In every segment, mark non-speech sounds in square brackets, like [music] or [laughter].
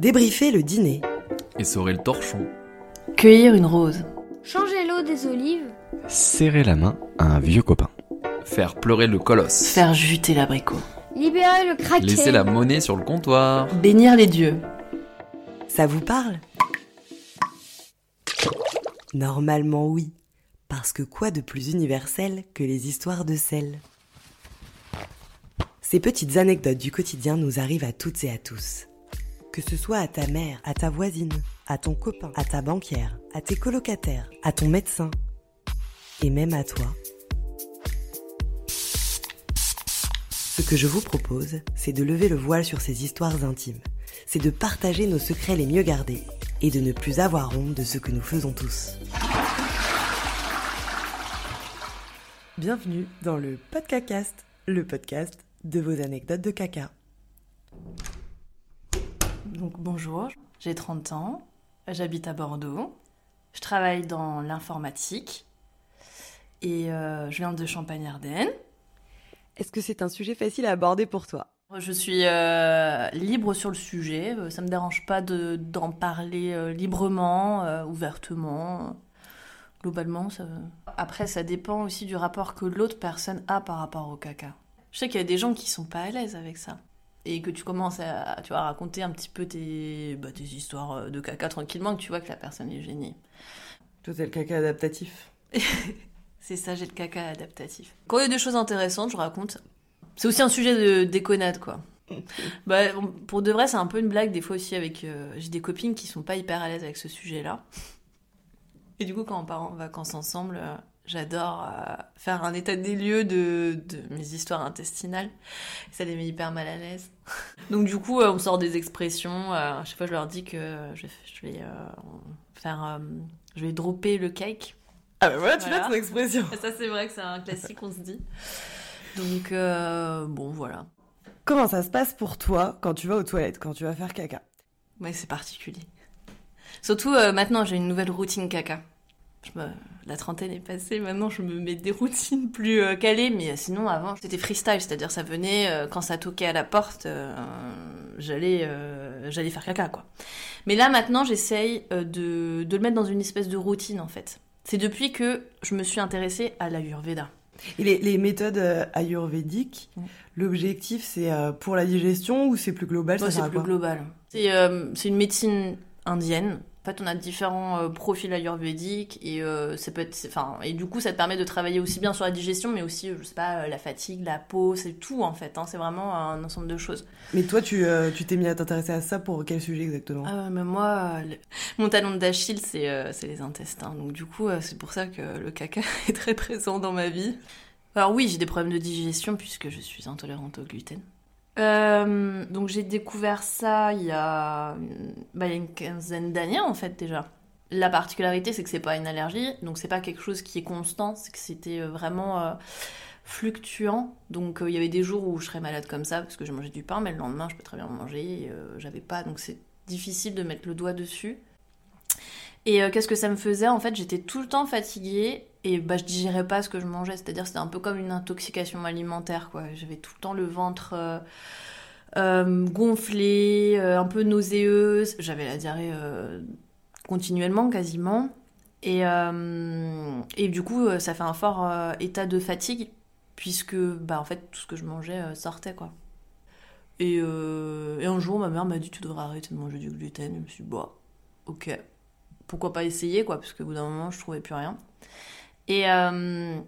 Débriefer le dîner. Essorer le torchon. Cueillir une rose. Changer l'eau des olives. Serrer la main à un vieux copain. Faire pleurer le colosse. Faire juter l'abricot. Libérer le kraken. Laisser la monnaie sur le comptoir. Bénir les dieux. Ça vous parle? Normalement oui. Parce que quoi de plus universel que les histoires de sel? Ces petites anecdotes du quotidien nous arrivent à toutes et à tous. Que ce soit à ta mère, à ta voisine, à ton copain, à ta banquière, à tes colocataires, à ton médecin, et même à toi. Ce que je vous propose, c'est de lever le voile sur ces histoires intimes. C'est de partager nos secrets les mieux gardés et de ne plus avoir honte de ce que nous faisons tous. Bienvenue dans le Podcacast, le podcast de vos anecdotes de caca. Donc bonjour, j'ai 30 ans, j'habite à Bordeaux, je travaille dans l'informatique et euh, je viens de Champagne-Ardenne. Est-ce que c'est un sujet facile à aborder pour toi? Je suis euh, libre sur le sujet, euh, ça me dérange pas de- d'en parler euh, librement, ouvertement. Globalement, ça... après ça dépend aussi du rapport que l'autre personne a par rapport au caca. Je sais qu'il y a des gens qui sont pas à l'aise avec ça. Et que tu commences à, tu vois, à raconter un petit peu tes, bah, tes histoires euh, de caca tranquillement, que tu vois que la personne est gênée. Toi, c'est le caca adaptatif. [laughs] C'est ça, j'ai le caca adaptatif. Quand il y a des choses intéressantes, je raconte. C'est aussi un sujet de déconnade, quoi. [laughs] bah, pour de vrai, c'est un peu une blague des fois aussi avec. euh, j'ai des copines qui sont pas hyper à l'aise avec ce sujet-là. Et du coup, quand on part en vacances ensemble, euh, j'adore euh, faire un état des lieux de, de mes histoires intestinales. Ça les met hyper mal à l'aise. [laughs] Donc du coup, euh, on sort des expressions. euh, à chaque fois, je leur dis que je, je vais faire, je vais dropper le cake. Ah bah voilà, tu Voilà. l'as ton expression. Ça, c'est vrai que c'est un classique, on se dit. Donc, bon, voilà. Comment ça se passe pour toi quand tu vas aux toilettes, quand tu vas faire caca? Ouais, c'est particulier. Surtout maintenant, j'ai une nouvelle routine caca. Je me- La trentaine est passée, maintenant je me mets des routines plus euh, calées, mais sinon avant c'était freestyle, c'est-à-dire ça venait euh, quand ça toquait à la porte, euh, j'allais j'allais faire caca quoi. Mais là maintenant j'essaye de, de le mettre dans une espèce de routine en fait. C'est depuis que je me suis intéressée à l'Ayurveda. Et les, les méthodes ayurvédiques, l'objectif c'est pour la digestion ou c'est plus global Ouais, c'est plus quoi? global. C'est c'est une médecine indienne. En fait, on a différents euh, profils ayurvédiques et euh, ça peut être, enfin, et du coup, ça te permet de travailler aussi bien sur la digestion, mais aussi, euh, je sais pas, la fatigue, la peau, c'est tout en fait. hein. c'est vraiment un ensemble de choses. Mais toi, tu tu t'es mis à t'intéresser à ça pour quel sujet exactement? Ah ouais, mais moi, le- mon talon d'Achille, c'est c'est les intestins. Donc du coup, c'est pour ça que le caca [laughs] est très présent dans ma vie. Alors oui, j'ai des problèmes de digestion puisque je suis intolérante au gluten. Euh, donc j'ai découvert ça il y a, bah, il y a une quinzaine d'années en fait déjà. La particularité, c'est que c'est pas une allergie, donc c'est pas quelque chose qui est constant, c'est que c'était euh, vraiment euh, fluctuant. Donc il y avait des jours où je serais malade comme ça parce que je mangeais du pain, mais le lendemain je peux très bien en manger. J'avais pas, donc c'est difficile de mettre le doigt dessus. Et euh, qu'est-ce que ça me faisait En fait, j'étais tout le temps fatiguée et bah, je digérais pas ce que je mangeais. C'est-à-dire, c'était un peu comme une intoxication alimentaire, quoi. J'avais tout le temps le ventre euh, euh, gonflé, un peu nauséeuse. J'avais la diarrhée continuellement, quasiment. Et, et du coup, ça fait un fort état de fatigue, puisque bah, en fait, tout ce que je mangeais sortait, quoi. Et, et un jour, ma mère m'a dit Tu devrais arrêter de manger du gluten. Je me suis dit Bah, ok, pourquoi pas essayer, quoi, parce qu'au bout d'un moment, je trouvais plus rien. Et, euh,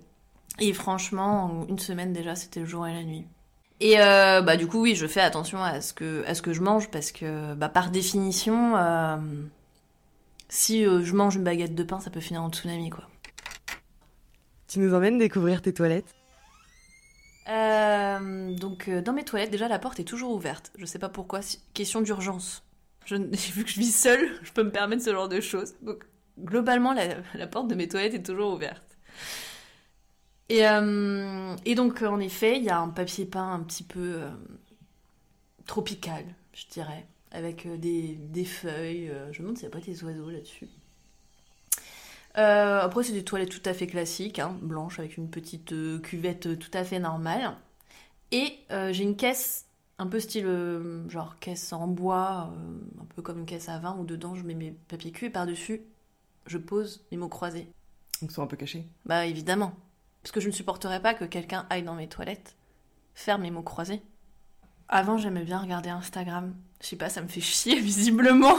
et franchement, en une semaine déjà, c'était le jour et la nuit. Et euh, bah, du coup, oui, je fais attention à ce que, à ce que je mange, parce que bah, par définition, euh, si euh, je mange une baguette de pain, ça peut finir en tsunami, quoi. Tu nous emmènes découvrir tes toilettes? Donc dans mes toilettes, déjà la porte est toujours ouverte. Je sais pas pourquoi. Question d'urgence. Je, [laughs] vu que je vis seule, je peux me permettre ce genre de choses. Donc globalement, la, porte de mes toilettes est toujours ouverte. Et, euh, et donc en effet, il y a un papier peint un petit peu euh, tropical, je dirais, avec euh, des, des feuilles. je me demande s'il n'y a pas des oiseaux là-dessus. Après, c'est des toilettes tout à fait classiques, hein, blanches, avec une petite cuvette tout à fait normale. Et j'ai une caisse Un peu style euh, genre caisse en bois, euh, un peu comme une caisse à vin où dedans je mets mes papiers cul et par-dessus je pose mes mots croisés. Donc ils sont un peu cachés. Bah évidemment. Parce que je ne supporterais pas que quelqu'un aille dans mes toilettes faire mes mots croisés. Avant j'aimais bien regarder Instagram. Je sais pas, ça me fait chier [laughs] visiblement.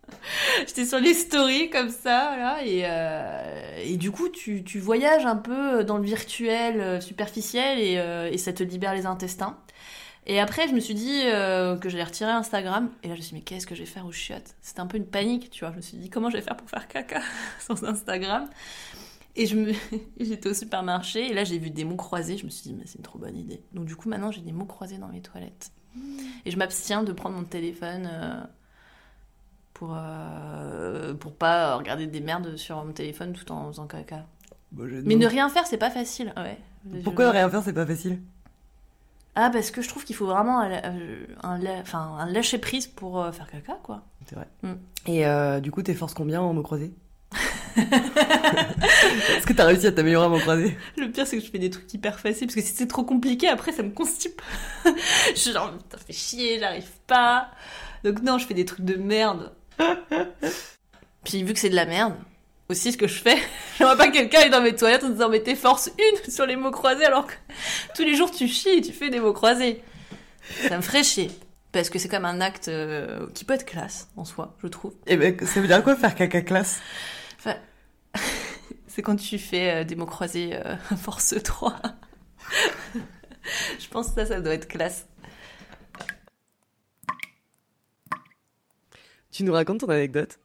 [laughs] J'étais sur les stories comme ça, là, et, euh, et du coup, tu, tu voyages un peu dans le virtuel superficiel et, et ça te libère les intestins. Et après, je me suis dit euh, que j'allais retirer Instagram. Et là, je me suis dit, mais qu'est-ce que je vais faire aux chiottes? C'était un peu une panique, tu vois. Je me suis dit, comment je vais faire pour faire caca [laughs] sans Instagram? Et je me... [laughs] j'étais au supermarché et là, j'ai vu des mots croisés. Je me suis dit, mais c'est une trop bonne idée. Donc, du coup, maintenant, j'ai des mots croisés dans mes toilettes. Et je m'abstiens de prendre mon téléphone euh, pour, euh, pour pas regarder des merdes sur mon téléphone tout en faisant caca. Mais ne rien faire, c'est pas facile. Ouais. Pourquoi Je- rien faire, c'est pas facile? Ah, parce que je trouve qu'il faut vraiment un, euh, un, la- enfin, un lâcher prise pour euh, faire caca, quoi. C'est vrai. Mm. Et euh, du coup, t'es force combien en mots croisés [laughs] Est-ce que t'as réussi à t'améliorer en mots croisés Le pire, c'est que je fais des trucs hyper faciles parce que si c'est trop compliqué, après, ça me constipe. [laughs] je suis genre, ça fait chier, j'arrive pas. Donc, non, je fais des trucs de merde. [laughs] Puis, vu que c'est de la merde, aussi, ce que je fais, [laughs] j'aimerais pas que quelqu'un aille dans mes toilettes en disant, mais t'es force une [laughs] sur les mots croisés alors que [laughs] tous les jours tu chies et tu fais des mots croisés. Ça me ferait chier. Parce que c'est comme un acte euh, qui peut être classe en soi, je trouve. Eh ben, ça veut dire quoi faire caca classe? Enfin, c'est quand tu fais euh, des mots croisés euh, force 3. Je pense que ça, ça doit être classe. Tu nous racontes ton anecdote?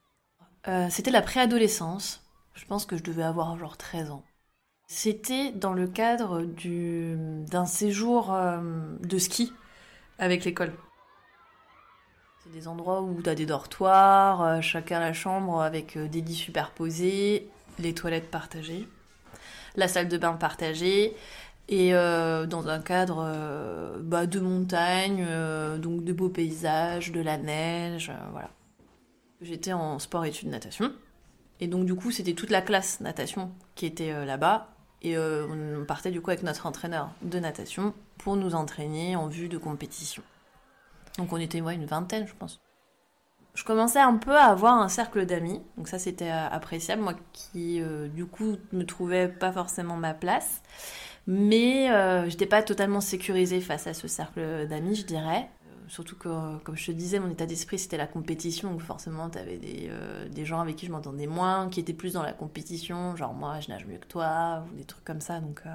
Euh, C'était la préadolescence. Je pense que je devais avoir genre 13 ans. C'était dans le cadre du- d'un séjour euh, de ski avec l'école. C'est des endroits où tu as des dortoirs, euh, chacun la chambre avec des lits superposés, les toilettes partagées, la salle de bain partagée, et dans un cadre bah, de montagne, donc de beaux paysages, de la neige, voilà. J'étais en sport-études natation. Et donc, du coup, c'était toute la classe natation qui était euh, là-bas. Et euh, on partait du coup avec notre entraîneur de natation pour nous entraîner en vue de compétition. Donc, on était ouais, une vingtaine, je pense. Je commençais un peu à avoir un cercle d'amis. Donc, ça, c'était euh, appréciable. Moi qui, du coup, me trouvais pas forcément ma place. Mais euh, j'étais pas totalement sécurisée face à ce cercle d'amis, je dirais. Surtout que, comme je te disais, mon état d'esprit c'était la compétition, donc forcément t'avais des, euh, des gens avec qui je m'entendais moins, qui étaient plus dans la compétition, genre moi je nage mieux que toi, ou des trucs comme ça, donc... euh.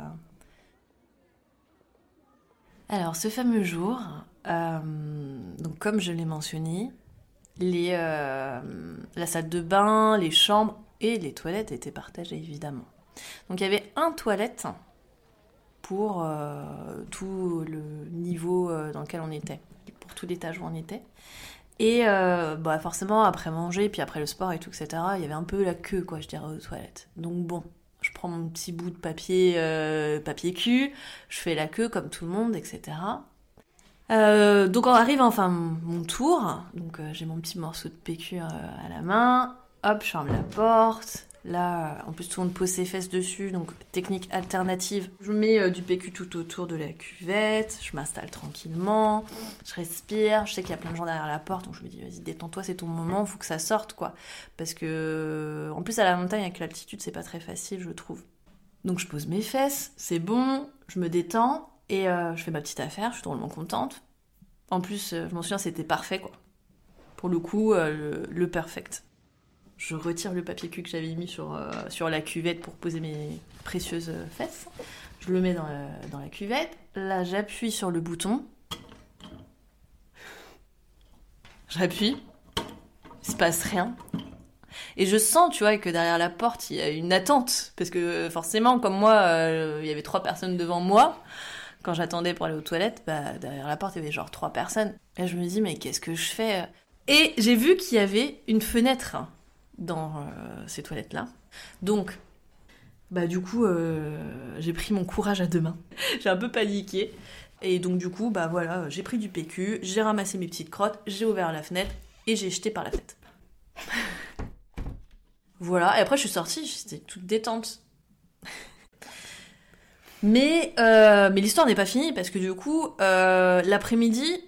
Alors ce fameux jour, euh, donc comme je l'ai mentionné, les, la salle de bain, les chambres et les toilettes étaient partagées évidemment. Donc il y avait un toilette pour tout le niveau dans lequel on était, pour tout l'étage où on était. Et euh, bah forcément, après manger, puis après le sport et tout, etc., il y avait un peu la queue, quoi, je dirais, aux toilettes. Donc bon, je prends mon petit bout de papier, euh, papier cul, je fais la queue comme tout le monde, etc. Euh, donc on arrive enfin mon tour, donc j'ai mon petit morceau de PQ à la main, hop, je ferme la porte. Là, en plus tout le monde pose ses fesses dessus, donc technique alternative. Je mets euh, du PQ tout autour de la cuvette, je m'installe tranquillement, je respire, je sais qu'il y a plein de gens derrière la porte, donc je me dis vas-y détends-toi, c'est ton moment, faut que ça sorte quoi. Parce que en plus à la montagne avec l'altitude c'est pas très facile je trouve. Donc je pose mes fesses, c'est bon, je me détends et euh, je fais ma petite affaire, je suis drôlement contente. En plus, euh, je m'en souviens, c'était parfait quoi. Pour le coup, le, le perfect. Je retire le papier cul que j'avais mis sur, euh, la cuvette pour poser mes précieuses euh, fesses. Je le mets dans la, cuvette. Là, j'appuie sur le bouton. J'appuie. Il se passe rien. Et je sens, tu vois, que derrière la porte, il y a une attente. Parce que forcément, comme moi, euh, il y avait trois personnes devant moi. Quand j'attendais pour aller aux toilettes, bah, derrière la porte, il y avait genre trois personnes. Et je me dis, mais qu'est-ce que je fais? Et j'ai vu qu'il y avait une fenêtre dans euh, ces toilettes-là. Donc, bah du coup, euh, j'ai pris mon courage à deux mains. [laughs] j'ai un peu paniqué. Et donc du coup, bah voilà, j'ai pris du PQ, j'ai ramassé mes petites crottes, j'ai ouvert la fenêtre et j'ai jeté par la fenêtre. [laughs] voilà, et après je suis sortie, j'étais toute détente. [laughs] Mais, euh, mais l'histoire n'est pas finie parce que du coup, l'après-midi,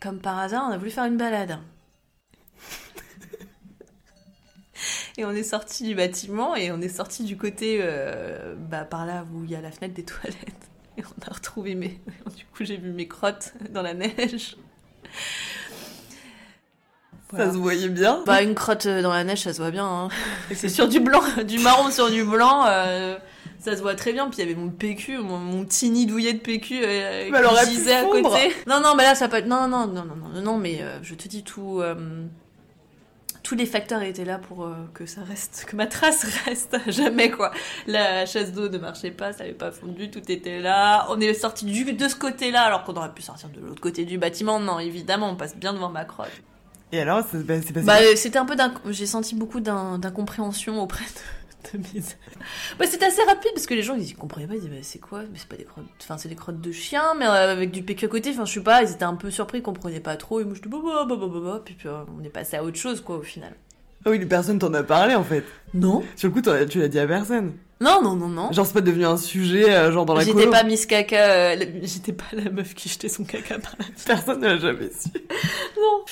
comme par hasard, on a voulu faire une balade. Et on est sorti du bâtiment et on est sorti du côté euh, bah, par là où il y a la fenêtre des [laughs] toilettes. Et on a retrouvé mes. [laughs] Du coup, j'ai vu mes crottes dans la neige. Ça se voyait bien. Bah, une crotte dans la neige, ça se voit bien. Hein. [laughs] C'est sur du blanc, du marron sur du blanc. euh, ça se voit très bien. Puis il y avait mon PQ, mon, mon petit nid douillet de PQ euh, qui gisait à côté. Non, non, mais là, ça peut être. Non, non, non, non, non, non, non, mais euh, je te dis tout. Tous les facteurs étaient là pour euh, que ça reste, que ma trace [laughs] reste à jamais quoi. La chasse d'eau ne marchait pas, ça n'avait pas fondu, tout était là. On est sorti du, de ce côté-là alors qu'on aurait pu sortir de l'autre côté du bâtiment. Non, évidemment, on passe bien devant ma crotte. Et alors, bah, c'est passé. Bah, c'était un peu d'inc- j'ai senti beaucoup d'in- d'incompréhension auprès de, [laughs] de bah, c'était assez rapide parce que les gens ils comprenaient pas ils disaient bah, c'est quoi? Mais c'est pas des crottes enfin c'est des crottes de chien mais euh, avec du PQ à côté enfin je sais pas ils étaient un peu surpris ils comprenaient pas trop et moi je dis bah bah bah bah bah, bah puis, puis, euh, on est passé à autre chose quoi au final Ah oui, personne t'en a parlé en fait. non Sur le coup, tu l'as dit à personne. non non non non Genre, c'est pas devenu un sujet, euh, genre dans la j'étais pas Miss Caca euh, j'étais pas la meuf qui jetait son caca par la. Personne ne l'a jamais su. non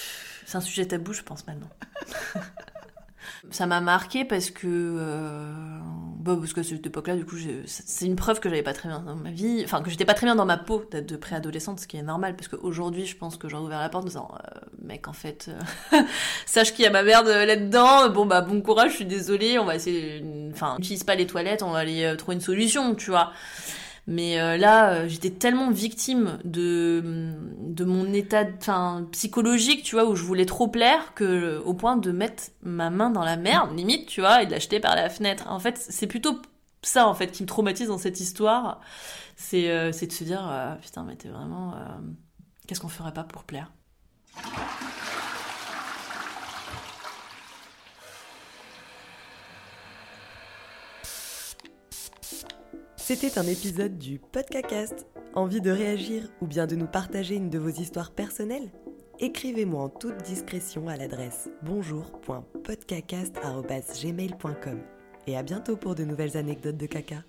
c'est un sujet tabou je pense maintenant [laughs] ça m'a marqué parce que euh, bah parce que cette époque-là du coup c'est une preuve que j'avais pas très bien dans ma vie enfin que j'étais pas très bien dans ma peau d'être de préadolescente ce qui est normal parce qu'aujourd'hui je pense que j'aurais ouvert la porte en disant euh, mec en fait euh, [laughs] sache qu'il y a ma merde là-dedans bon bah bon courage je suis désolée on va essayer une- enfin n'utilise pas les toilettes on va aller euh, trouver une solution tu vois mais euh, là, euh, j'étais tellement victime de, de mon état psychologique, tu vois, où je voulais trop plaire, que euh, au point de mettre ma main dans la merde, limite, tu vois, et de la jeter par la fenêtre. En fait, c'est plutôt ça, en fait, qui me traumatise dans cette histoire. C'est de se dire, putain, mais t'es vraiment... Qu'est-ce qu'on ferait pas pour plaire? C'était un épisode du Podcacast. Envie de réagir ou bien de nous partager une de vos histoires personnelles? Écrivez-moi en toute discrétion à l'adresse bonjour.podcacast.gmail.com Et à bientôt pour de nouvelles anecdotes de caca.